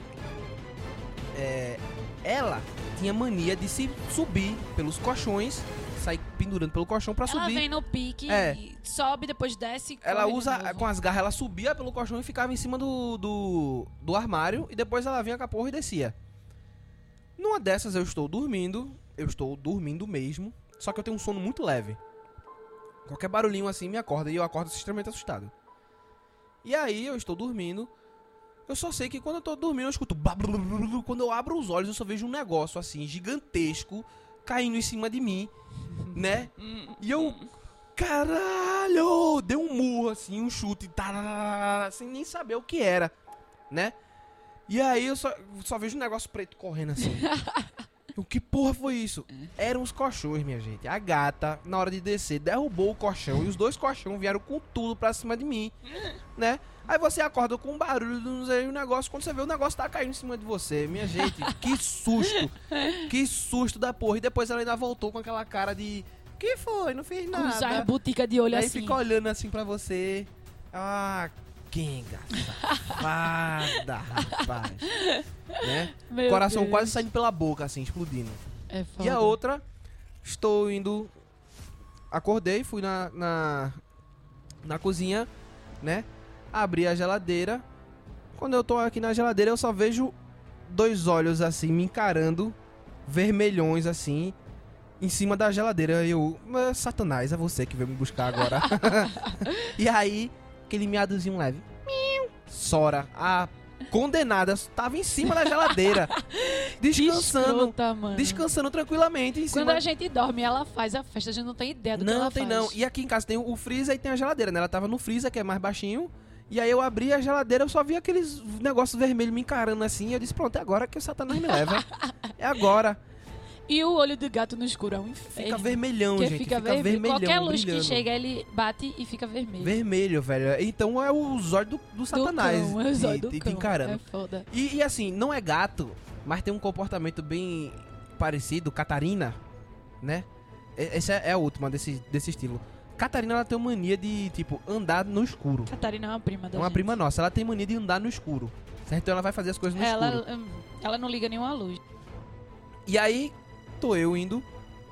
é, ela tinha mania de se subir pelos colchões, sair pendurando pelo colchão pra Ela subir. vem no pique, É. e sobe, depois desce Ela de usa novo. com as garras, ela subia pelo colchão e ficava em cima do, do, do armário e depois ela vinha com a porra e descia. Numa dessas eu estou dormindo, eu estou dormindo mesmo, só que eu tenho um sono muito leve. Qualquer barulhinho assim me acorda e eu acordo extremamente assustado. E aí eu estou dormindo Eu só sei que quando eu tô dormindo, eu escuto. Quando eu abro os olhos, eu só vejo um negócio assim, gigantesco, caindo em cima de mim, né? E eu. Caralho! Deu um murro assim, um chute, tararara, sem nem saber o que era, né? E aí eu só, só vejo um negócio preto correndo assim. O que porra foi isso? Eram os colchões, minha gente. A gata, na hora de descer, derrubou o colchão e os dois colchões vieram com tudo pra cima de mim, né? Aí você acorda com um barulho do um negócio, quando você vê o negócio tá caindo em cima de você. Minha gente, que susto. Que susto da porra. E depois ela ainda voltou com aquela cara de... Que foi? Não fiz Com os nada. butica de olho Aí assim. fica olhando assim pra você. Ah, Kenga, safada, rapaz. Né? Meu Coração Deus. quase saindo pela boca, assim, explodindo. É foda. E a outra, estou indo. Acordei, fui na, na, na cozinha, né? Abri a geladeira. Quando eu tô aqui na geladeira, eu só vejo dois olhos assim me encarando, vermelhões assim, em cima da geladeira. Eu, "Mas, Satanás, é você que veio me buscar agora. e aí, aquele miadozinho leve. Sora, a condenada, tava em cima da geladeira, descansando. Escrota. Descansando tranquilamente em cima. Quando a gente dorme, ela faz a festa, a gente não tem ideia do que Não, ela tem faz. não. E aqui em casa tem o freezer e tem a geladeira, né? Ela tava no freezer, que é mais baixinho. E aí eu abri a geladeira, eu só vi aqueles negócios vermelhos me encarando assim. E eu disse, pronto, é agora que o Satanás me leva. é agora. E o olho do gato no escuro é um inferno. Fica vermelhão, gente. fica, Fica, vermelho. vermelhão, Qualquer luz brilhando. que chega, ele bate e fica vermelho. Vermelho, velho. Então é o zóio do, do Do Satanás. cão, é o zóio do te cão. encarando. É foda. E, e assim, não é gato, mas tem um comportamento bem parecido, Catarina, né? Essa é a última desse, desse estilo. Catarina, ela tem uma mania de, tipo, andar no escuro. Catarina é uma prima da É uma gente. prima nossa, ela tem mania de andar no escuro. Certo? Então ela vai fazer as coisas no Ela, escuro. hum, ela não liga nenhuma luz. E aí, tô eu indo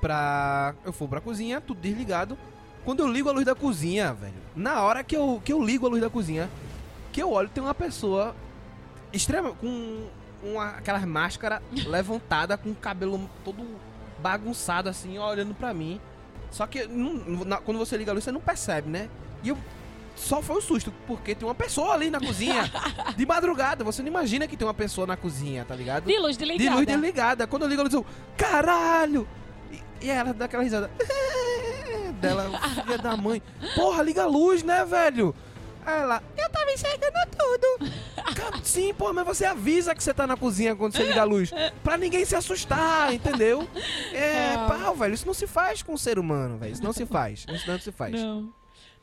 pra. Eu for pra cozinha, tudo desligado. Quando eu ligo a luz da cozinha, velho, na hora que eu, que eu ligo a luz da cozinha, que eu olho, tem uma pessoa extrema, com uma, aquelas máscaras levantada, com o cabelo todo bagunçado assim, olhando pra mim. Só que não- na- quando você liga a luz, você não percebe, né? E eu. Só foi um susto, porque tem uma pessoa ali na cozinha. de madrugada, você não imagina que tem uma pessoa na cozinha, tá ligado? De luz, de De ligada. luz desligada. Quando eu ligo a luz, eu. Caralho! E, e ela dá aquela risada. Dela, filha da mãe. Porra, liga a luz, né, velho? Aí ela, eu tava enxergando tudo. Sim, pô, mas você avisa que você tá na cozinha quando você liga a luz. Pra ninguém se assustar, entendeu? É, Ah. pau, velho. Isso não se faz com o ser humano, velho. Isso não se faz. Isso não se faz. Não.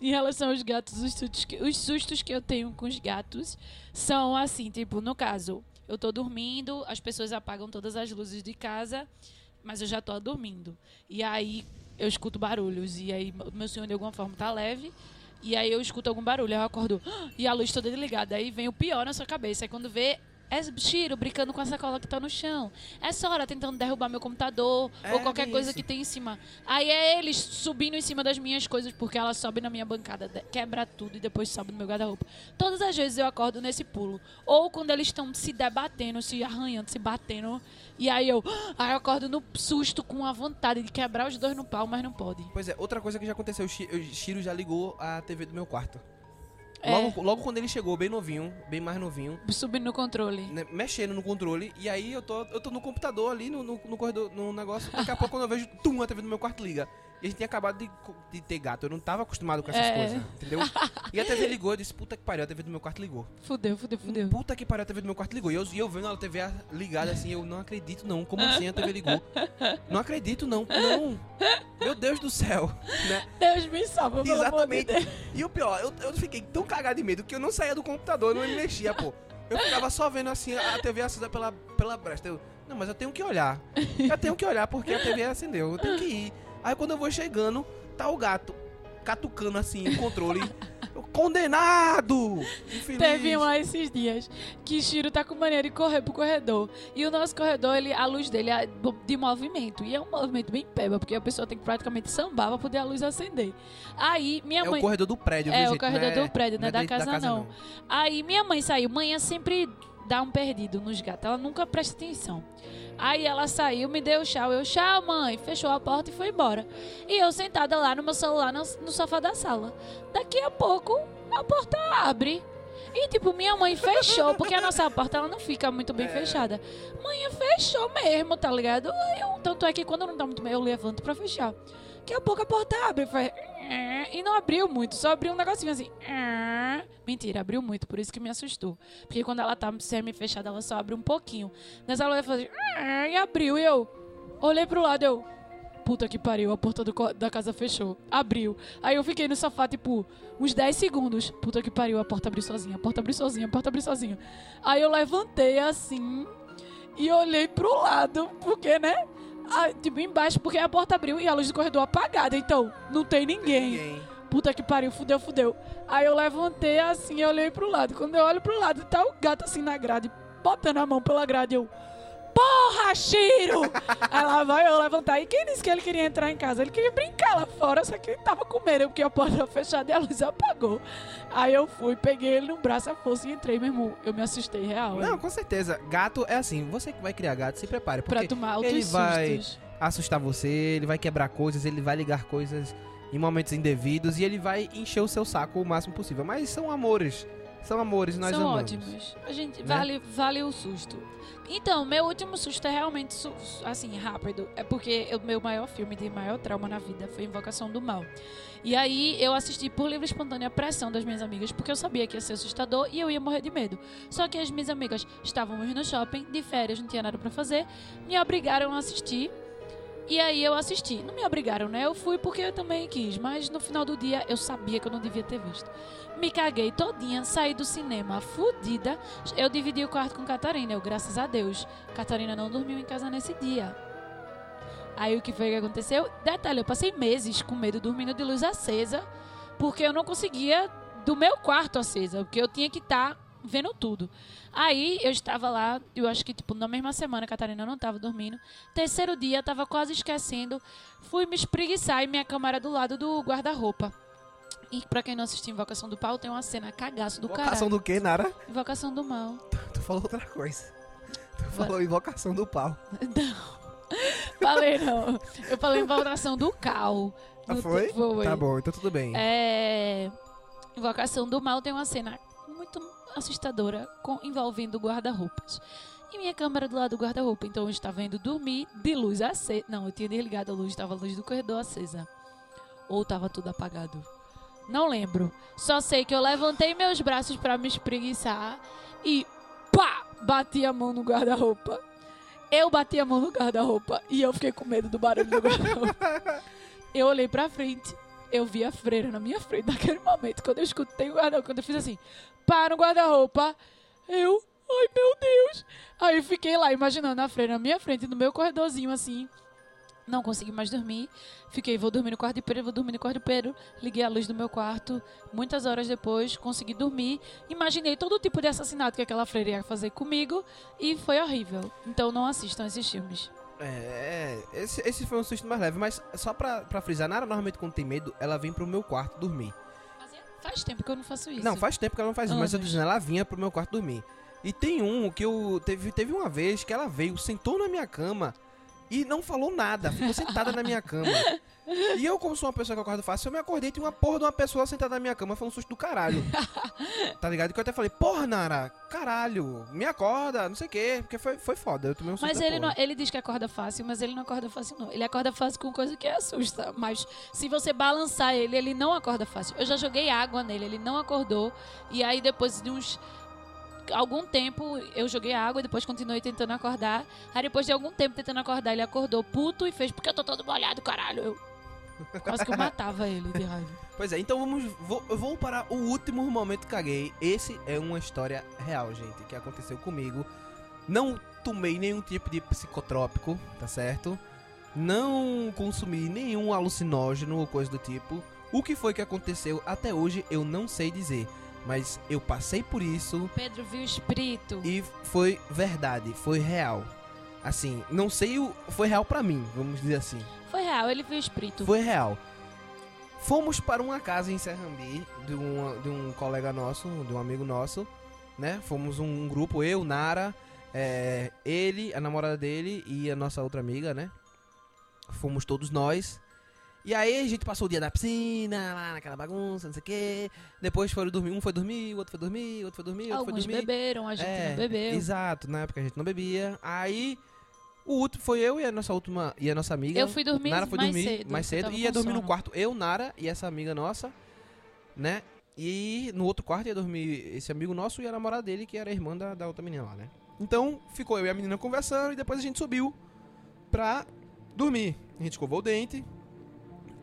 Em relação aos gatos, os sustos, que, os sustos que eu tenho com os gatos são assim, tipo, no caso, eu tô dormindo, as pessoas apagam todas as luzes de casa, mas eu já tô dormindo. E aí eu escuto barulhos, e aí meu sonho de alguma forma tá leve, e aí eu escuto algum barulho, eu acordo, e a luz toda desligada, aí vem o pior na sua cabeça, aí quando vê... É Shiro brincando com a sacola que tá no chão. É Sora tentando derrubar meu computador É ou qualquer coisa isso. que tem em cima. Aí é eles subindo em cima das minhas coisas, porque ela sobe na minha bancada, quebra tudo e depois sobe no meu guarda-roupa. Todas as vezes eu acordo nesse pulo. Ou quando eles estão se debatendo, se arranhando, se batendo. E aí eu, aí eu acordo no susto com a vontade de quebrar os dois no pau, mas não pode. Pois é, outra coisa que já aconteceu, o Shiro já ligou a TV do meu quarto. É. Logo, logo quando ele chegou, bem novinho, bem mais novinho, Subindo no controle. né, mexendo no controle, e aí eu tô, eu tô no computador ali, no, no, no corredor, no negócio, daqui a pouco quando eu vejo, tum, a TV do meu quarto liga. E a gente tinha acabado de, de ter gato, eu não tava acostumado com essas É. coisas, entendeu? E a TV ligou, eu disse, puta que pariu, a TV do meu quarto ligou. Fudeu, fudeu, fudeu. Puta que pariu, a TV do meu quarto ligou. E eu, e eu vendo a TV ligada assim, eu não acredito não, como assim a TV ligou? Não acredito não, não. Meu Deus do céu, né? Deus me salva, de Exatamente. Deus. E o pior, eu, eu fiquei tão cagado de medo que eu não saía do computador, eu não me mexia, pô. Eu ficava só vendo assim a TV acesa pela, pela brecha. Eu, não, mas eu tenho que olhar. Eu tenho que olhar porque a TV acendeu, eu tenho que ir. Aí quando eu vou chegando, tá o gato catucando assim o controle. Condenado! Infeliz. Teve um lá esses dias que Shiro tá com mania de correr pro corredor. E o nosso corredor, ele, a luz dele é de movimento. E é um movimento bem peba, porque a pessoa tem que praticamente sambar pra poder a luz acender. Aí, minha É mãe. o corredor do prédio, É, o gente? corredor Não é- do prédio, não é da dentro casa, não. Aí minha mãe saiu. Mãe sempre dá um perdido nos gatos. Ela nunca presta atenção. Aí ela saiu, me deu tchau. Eu, tchau, mãe. Fechou a porta e foi embora. E eu sentada lá no meu celular no, no sofá da sala. Daqui a pouco, a porta abre. E, tipo, minha mãe fechou, porque a nossa porta ela não fica muito bem fechada. Mãe fechou mesmo, tá ligado? Eu, tanto é que quando não tá muito bem, eu levanto pra fechar. Daqui a pouco a porta abre, faz... E não abriu muito, só abriu um negocinho assim. Mentira, abriu muito, por isso que me assustou. Porque quando ela tá semi-fechada, ela só abre um pouquinho. Nessa ela ia fazer... E abriu, e eu... Olhei pro lado, eu... Puta que pariu, a porta do da casa fechou. Abriu. Aí eu fiquei no sofá, tipo, uns 10 segundos. Puta que pariu, a porta abriu sozinha, a porta abriu sozinha, a porta abriu sozinha. Aí eu levantei assim e olhei pro lado, porque, né? Ah, tipo, embaixo, porque a porta abriu e a luz do corredor apagada. Então, não tem ninguém. Ninguém. Puta que pariu, fudeu, fudeu. Aí eu levantei assim e olhei pro lado. Quando eu olho pro lado, tá o gato assim na grade, botando a mão pela grade. Eu, porra, Chiro! Aí lá vai eu levantar. E quem disse que ele queria entrar em casa? Ele queria brincar lá fora, só que ele tava com medo, porque a porta fechada e a luz apagou. Aí eu fui, peguei ele no braço, a força e entrei, meu irmão. Eu me assustei real. Não, hein? com certeza. Gato é assim, você que vai criar gato, se prepare. Pra Porque tomar altos ele vai- sustos. assustar você, ele vai quebrar coisas, ele vai ligar coisas em momentos indevidos e ele vai encher o seu saco o máximo possível. Mas são amores. São amores, nós São amamos. ótimos. A gente Né? vale, vale o susto. Então, meu último susto é realmente assim, rápido. É porque o meu maior filme de maior trauma na vida foi Invocação do Mal. E aí eu assisti por livre espontânea pressão das minhas amigas, porque eu sabia que ia ser assustador e eu ia morrer de medo. Só que as minhas amigas estávamos no shopping, de férias, não tinha nada pra fazer, me obrigaram a assistir. E aí eu assisti. Não me obrigaram, né? Eu fui porque eu também quis, mas no final do dia eu sabia que eu não devia ter visto. Me caguei todinha, saí do cinema fudida. Eu dividi o quarto com Catarina, eu, graças a Deus. Catarina não dormiu em casa nesse dia. Aí o que foi que aconteceu? Detalhe, eu passei meses com medo dormindo de luz acesa, porque eu não conseguia do meu quarto acesa, porque eu tinha que estar vendo tudo. Aí eu estava lá, eu acho que tipo na mesma semana a Catarina não estava dormindo. Terceiro dia, estava quase esquecendo. Fui me espreguiçar e minha cama era do lado do guarda-roupa. E pra quem não assistiu Invocação do Pau, tem uma cena cagaço do Invocação caralho. do quê, Nara? Invocação do Mal. Tu falou outra coisa. Tu falou invocação do pau. Falei não. Eu falei Invocação do Cal. Ah, foi? Foi. Tá bom, então tudo bem. É... Invocação do Mal tem uma cena assustadora com... envolvendo guarda-roupas. E minha câmera do lado do guarda-roupa. Então eu estava indo dormir de luz acesa. Não, eu tinha desligado a luz, estava a luz do corredor acesa. Ou estava tudo apagado. Não lembro. Só sei que eu levantei meus braços para me espreguiçar e pá! Bati a mão no guarda-roupa. Eu bati a mão no guarda-roupa e eu fiquei com medo do barulho do guarda-roupa. Eu olhei pra frente, eu vi a freira na minha frente naquele momento. Quando eu escutei o guarda-roupa, quando eu fiz assim, pá no guarda-roupa, eu, ai meu Deus. Aí eu fiquei lá imaginando a freira na minha frente, no meu corredorzinho assim. Não consegui mais dormir. Fiquei, vou dormir no quarto de Pedro, vou dormir no quarto de Pedro. Liguei a luz do meu quarto. Muitas horas depois, consegui dormir. Imaginei todo tipo de assassinato que aquela freira ia fazer comigo. E foi horrível. Então não assistam esses filmes. É, esse, esse foi um susto mais leve, mas só pra, pra frisar, Nara normalmente quando tem medo, ela vem pro meu quarto dormir. Faz tempo que eu não faço isso. Não, faz tempo que ela não faz isso, mas eu tô dizendo, ela vinha pro meu quarto dormir. E tem um que eu. Teve, teve uma vez que ela veio, sentou na minha cama e não falou nada, ficou sentada na minha cama. E eu, como sou uma pessoa que acorda fácil, eu me acordei e tinha uma porra de uma pessoa sentada na minha cama, foi um susto do caralho. tá ligado? Que eu até falei, porra, Nara, caralho, me acorda, não sei o quê, porque foi, foi foda, eu tomei um susto Mas ele, não, ele diz que acorda fácil, mas ele não acorda fácil, não. Ele acorda fácil com coisa que assusta. Mas se você balançar ele, ele não acorda fácil. Eu já joguei água nele, ele não acordou. E aí, depois de uns. Algum tempo eu joguei água depois continuei tentando acordar. Aí depois de algum tempo tentando acordar, ele acordou puto e fez porque eu tô todo molhado, caralho. Eu quase que eu matava ele de raiva. Pois é, então vamos. Vou, eu vou para o último momento que caguei. Esse é uma história real, gente, que aconteceu comigo. Não tomei nenhum tipo de psicotrópico, tá certo? Não consumi nenhum alucinógeno ou coisa do tipo. O que foi que aconteceu até hoje eu não sei dizer. Mas eu passei por isso Pedro viu o espírito. e foi verdade, foi real. Assim, não sei o. Foi real pra mim, vamos dizer assim. Foi real, ele viu o espírito. Foi real. Fomos para uma casa em Serrambi de um, de um colega nosso, de um amigo nosso, né? Fomos um, grupo, eu, Nara, é, ele, a namorada dele e a nossa outra amiga, né? Fomos todos nós. E aí a gente passou o dia na piscina, lá naquela bagunça, não sei o quê. Depois foram dormir, um foi dormir, o outro foi dormir, o outro foi dormir, outro Alguns foi dormir. beberam, a gente É, não bebeu. Exato, na época a gente não bebia. Aí o último foi eu e a nossa última e a nossa amiga. Eu fui dormir Nara foi mais dormir cedo. mais cedo e ia dormir no sono. quarto eu, Nara e essa amiga nossa, né? E no outro quarto ia dormir esse amigo nosso e a namorada dele, que era a irmã da, da outra menina lá, né? Então ficou eu e a menina conversando e depois a gente subiu pra dormir. A gente escovou o dente,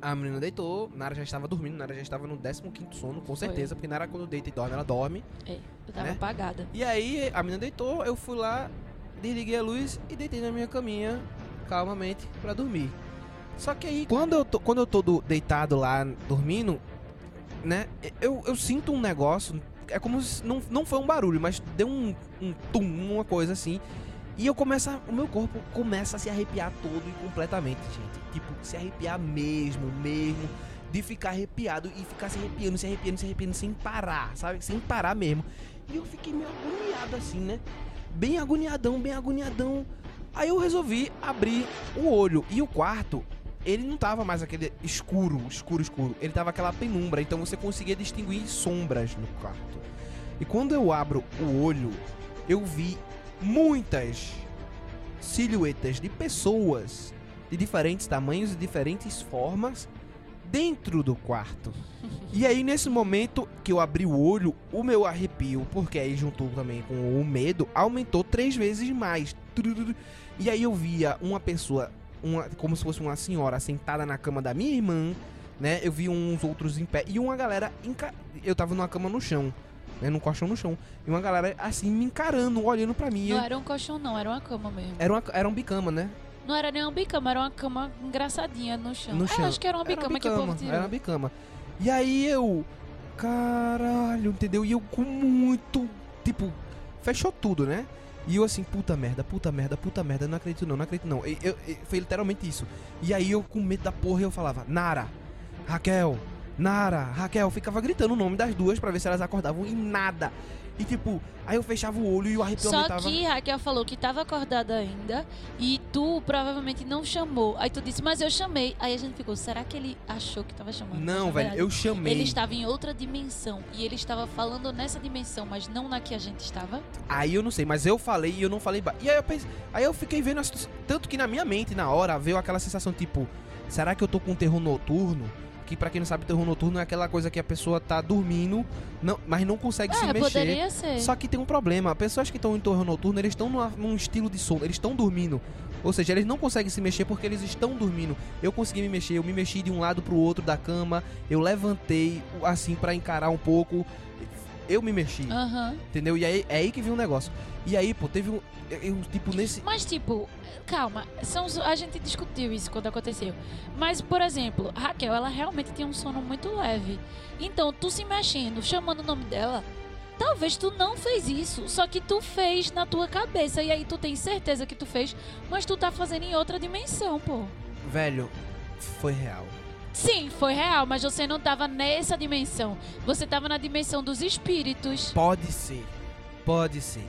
a menina deitou, Nara já estava dormindo, Nara já estava no 15 sono, com Foi. certeza, porque Nara quando deita e dorme, ela dorme. É, eu tava né? apagada. E aí a menina deitou, eu fui lá, desliguei a luz e deitei na minha caminha calmamente pra dormir. Só que aí quando eu tô, quando eu tô do- deitado lá dormindo, né, eu, eu sinto um negócio, é como se não, não foi um barulho, mas deu um, um tum, uma coisa assim. E eu começo, o meu corpo começa a se arrepiar todo e completamente, gente. Tipo, se arrepiar mesmo, mesmo. De ficar arrepiado e ficar se arrepiando, se arrepiando, se arrepiando sem parar, sabe? Sem parar mesmo. E eu fiquei meio agoniado assim, né? Bem agoniadão, bem agoniadão. Aí eu resolvi abrir o olho. E o quarto, ele não tava mais aquele escuro, escuro, escuro. Ele tava aquela penumbra, então você conseguia distinguir sombras no quarto. E quando eu abro o olho, eu vi muitas silhuetas de pessoas de diferentes tamanhos e diferentes formas dentro do quarto. E aí, nesse momento que eu abri o olho, o meu arrepio, porque aí juntou também com o medo, aumentou três vezes mais. E aí eu via uma pessoa, uma, como se fosse uma senhora sentada na cama da minha irmã, né? Eu vi uns outros em pé e uma galera. enca- Eu tava numa cama no chão, né? Num colchão no chão. E uma galera assim me encarando, olhando pra mim. Não Eu- era um colchão, não, era uma cama mesmo. Era, uma, era um bicama, né? Não era nem uma bicama, era uma cama engraçadinha no chão. No É, chão. acho que era uma bicama, que o povo tirou. Era uma bicama. E aí eu. Caralho, entendeu? E eu com muito. Tipo, fechou tudo, né? E eu assim, puta merda, puta merda, puta merda, não acredito não, não acredito não. Eu- foi literalmente isso. E aí eu com medo da porra eu falava, Nara, Raquel, Nara, Raquel, eu ficava gritando o nome das duas pra ver se elas acordavam e nada. E tipo, aí eu fechava o olho e o arrepio Só aumentava. que Raquel falou que tava acordada ainda e tu provavelmente não chamou. Aí tu disse, mas eu chamei. Aí a gente ficou, será que ele achou que tava chamando? Não, velho, verdade, eu chamei. Ele estava em outra dimensão e ele estava falando nessa dimensão, mas não na que a gente estava. Aí eu não sei, mas eu falei e eu não falei. E aí eu pensei, aí eu fiquei vendo a situação. Tanto que na minha mente, na hora, veio aquela sensação tipo: será que eu tô com terror noturno? Que pra quem não sabe, terror noturno é aquela coisa que a pessoa tá dormindo, não, mas não consegue se é, mexer. poderia ser. Só que tem um problema: pessoas que estão em terror noturno, eles estão num estilo de sono, eles estão dormindo. Ou seja, eles não conseguem se mexer porque eles estão dormindo. Eu consegui me mexer, eu me mexi de um lado pro outro da cama, eu levantei assim pra encarar um pouco. Eu me mexi. Aham. Entendeu? E aí é aí que viu um negócio. E aí, pô, teve um. Eu, tipo, nesse. Mas, tipo, calma, são, a gente discutiu isso quando aconteceu. Mas, por exemplo, Raquel, ela realmente tinha um sono muito leve. Então, tu se mexendo, chamando o nome dela, talvez tu não fez isso, só que tu fez na tua cabeça. E aí tu tem certeza que tu fez, mas tu tá fazendo em outra dimensão, pô. Velho, foi real. Sim, foi real, mas você não tava nessa dimensão. Você tava na dimensão dos espíritos. Pode ser. Pode ser.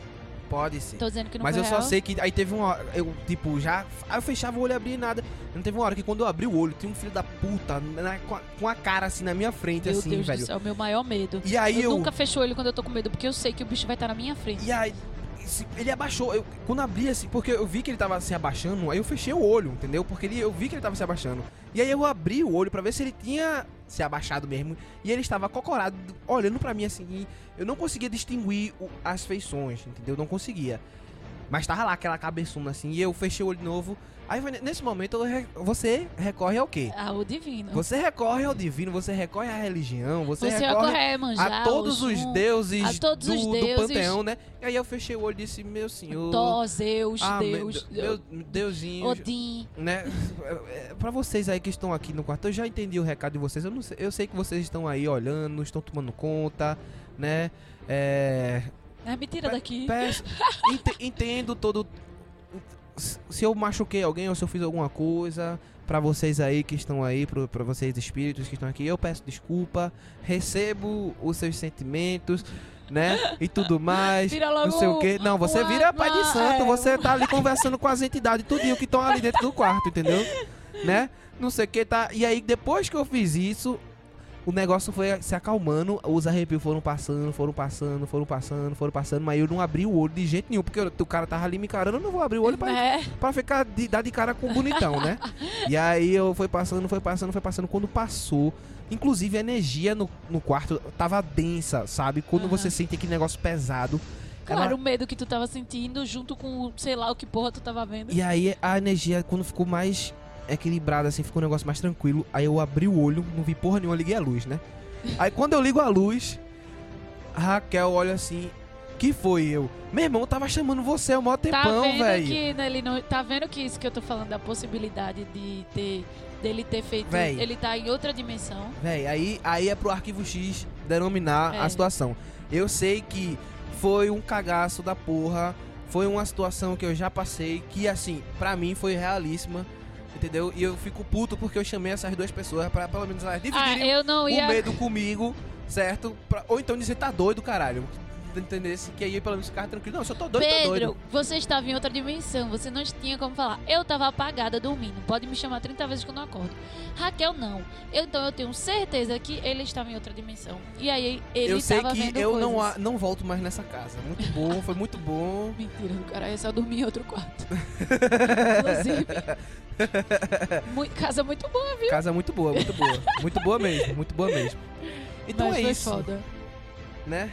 Pode ser. Tô dizendo que não Mas foi eu só real. sei que aí teve uma hora, eu, tipo, já. Aí eu fechava o olho e abria e nada. Não teve uma hora que quando eu abri o olho, tinha um filho da puta na- com, a, com a cara assim na minha frente, Meu assim, Deus velho. do céu, meu maior medo. E aí eu, eu. nunca fecho o olho quando eu tô com medo, porque eu sei que o bicho vai estar na minha frente. E aí. Ele abaixou, eu, quando abri assim, porque eu vi que ele tava se abaixando, aí eu fechei o olho, entendeu? Porque ele, eu vi que ele tava se abaixando. E aí eu abri o olho pra ver se ele tinha se abaixado mesmo. E ele estava acocorado, olhando pra mim assim. Eu não conseguia distinguir o- as feições, entendeu? Não conseguia. Mas tava lá aquela cabeçona assim, e eu fechei o olho de novo. Aí nesse momento você recorre ao quê? Ah, o divino. Você recorre ao divino, você recorre à religião, você, Você recorre recorre a Emanjá, a todos os deuses, a todos do, os do deuses. panteão, né? E aí eu fechei o olho e disse, meu senhor. Tó, Zeus, ah, Deus, meu, meu deusinho. Odin. Né? É, Pra vocês aí que estão aqui no quarto, eu já entendi o recado de vocês. Eu, não sei, eu sei que vocês estão aí olhando, estão tomando conta, né? É, É, me tira daqui. Peço, ente- entendo todo. Se eu machuquei alguém ou se eu fiz alguma coisa, pra vocês aí que estão aí, pra vocês espíritos que estão aqui, eu peço desculpa, recebo os seus sentimentos, né? E tudo mais. Vira logo Não sei o que. Não, você vira pai de santo, é, você tá ali conversando com as entidades, tudinho que estão ali dentro do quarto, entendeu? né? Não sei o que, tá. E aí, depois que eu fiz isso, o negócio foi se acalmando, os arrepios foram passando, foram passando, foram passando, foram passando, mas eu não abri o olho de jeito nenhum, porque o cara tava ali me encarando, eu não vou abrir o olho pra, Né? pra ficar de, dar de cara com o bonitão, né? E aí eu foi passando, foi passando, foi passando. Quando passou, inclusive a energia no, no quarto tava densa, sabe? Quando Aham. você sente aquele negócio pesado. Claro, ela- o medo que tu tava sentindo junto com, sei lá, o que porra tu tava vendo. E aí a energia, quando ficou mais equilibrada, assim, ficou um negócio mais tranquilo. Aí eu abri o olho, não vi porra nenhuma, liguei a luz, né? Aí quando eu ligo a luz, a Raquel olha assim. Que foi eu? Meu irmão, eu tava chamando você há um maior Tá tempão, vendo velho. que ele não, tá vendo que isso que eu tô falando da possibilidade de ter dele ter feito, Véi. ele tá em outra dimensão. Véi, aí, aí é pro arquivo X denominar É. a situação. Eu sei que foi um cagaço da porra. Foi uma situação que eu já passei. Que, assim, pra mim foi realíssima. Entendeu? E eu fico puto porque eu chamei essas duas pessoas pra pelo menos elas Ah, dividirem eu não o ia medo comigo, certo? Pra- ou então dizer, tá doido, caralho. Entendesse? Que aí pelo menos ficar tranquilo. Não, eu só tô doido, tô Pedro, doido. você estava em outra dimensão, você não tinha como falar. Eu tava apagada dormindo, pode me chamar 30 vezes que eu não acordo. Raquel não. Eu- então eu tenho certeza que ele estava em outra dimensão. E aí ele eu sei que vendo eu coisas. não, a- não volto mais nessa casa. Muito bom, foi muito bom. Mentira do cara, é só dormir em outro quarto. Inclusive. Mui- casa muito boa, viu? Casa muito boa, muito boa. Muito boa mesmo, muito boa mesmo. Então Mas é foi isso, foda. né?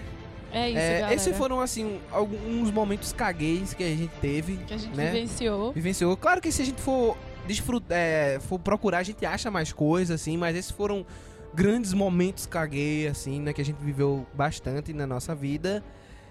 É isso, É, galera. esses foram, assim, alguns momentos cagueis que a gente teve, que a gente né? vivenciou. vivenciou. Claro que se a gente for, desfrutar, é, for procurar, a gente acha mais coisas, assim, mas esses foram grandes momentos caguei, assim, né? Que a gente viveu bastante na nossa vida.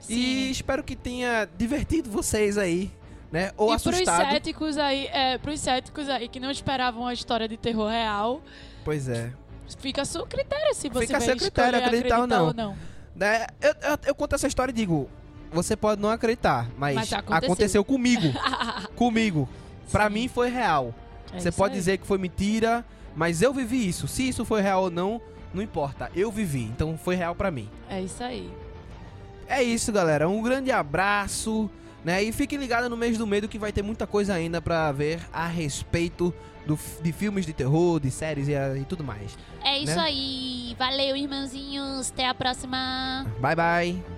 E Sim. espero que tenha divertido vocês aí, né? Ou e pros assustado. céticos aí, é, pros céticos aí que não esperavam a história de terror real, Pois é. fica a seu critério se você Fica a vai seu critério, escolher acreditar ou acreditar não. ou não. Né, Eu, eu, eu conto essa história e digo, você pode não acreditar, mas, Mas aconteceu. aconteceu. comigo. comigo. Pra Sim. mim foi real. É você pode aí. dizer que foi mentira, mas eu vivi isso. Se isso foi real ou não, não importa. Eu vivi, então foi real pra mim. É isso aí. É isso, galera. Um grande abraço, né? E fiquem ligados no mês do medo que vai ter muita coisa ainda pra ver a respeito do, de filmes de terror, de séries e, e tudo mais. É isso Né? aí. Valeu, irmãozinhos. Até a próxima. Bye bye.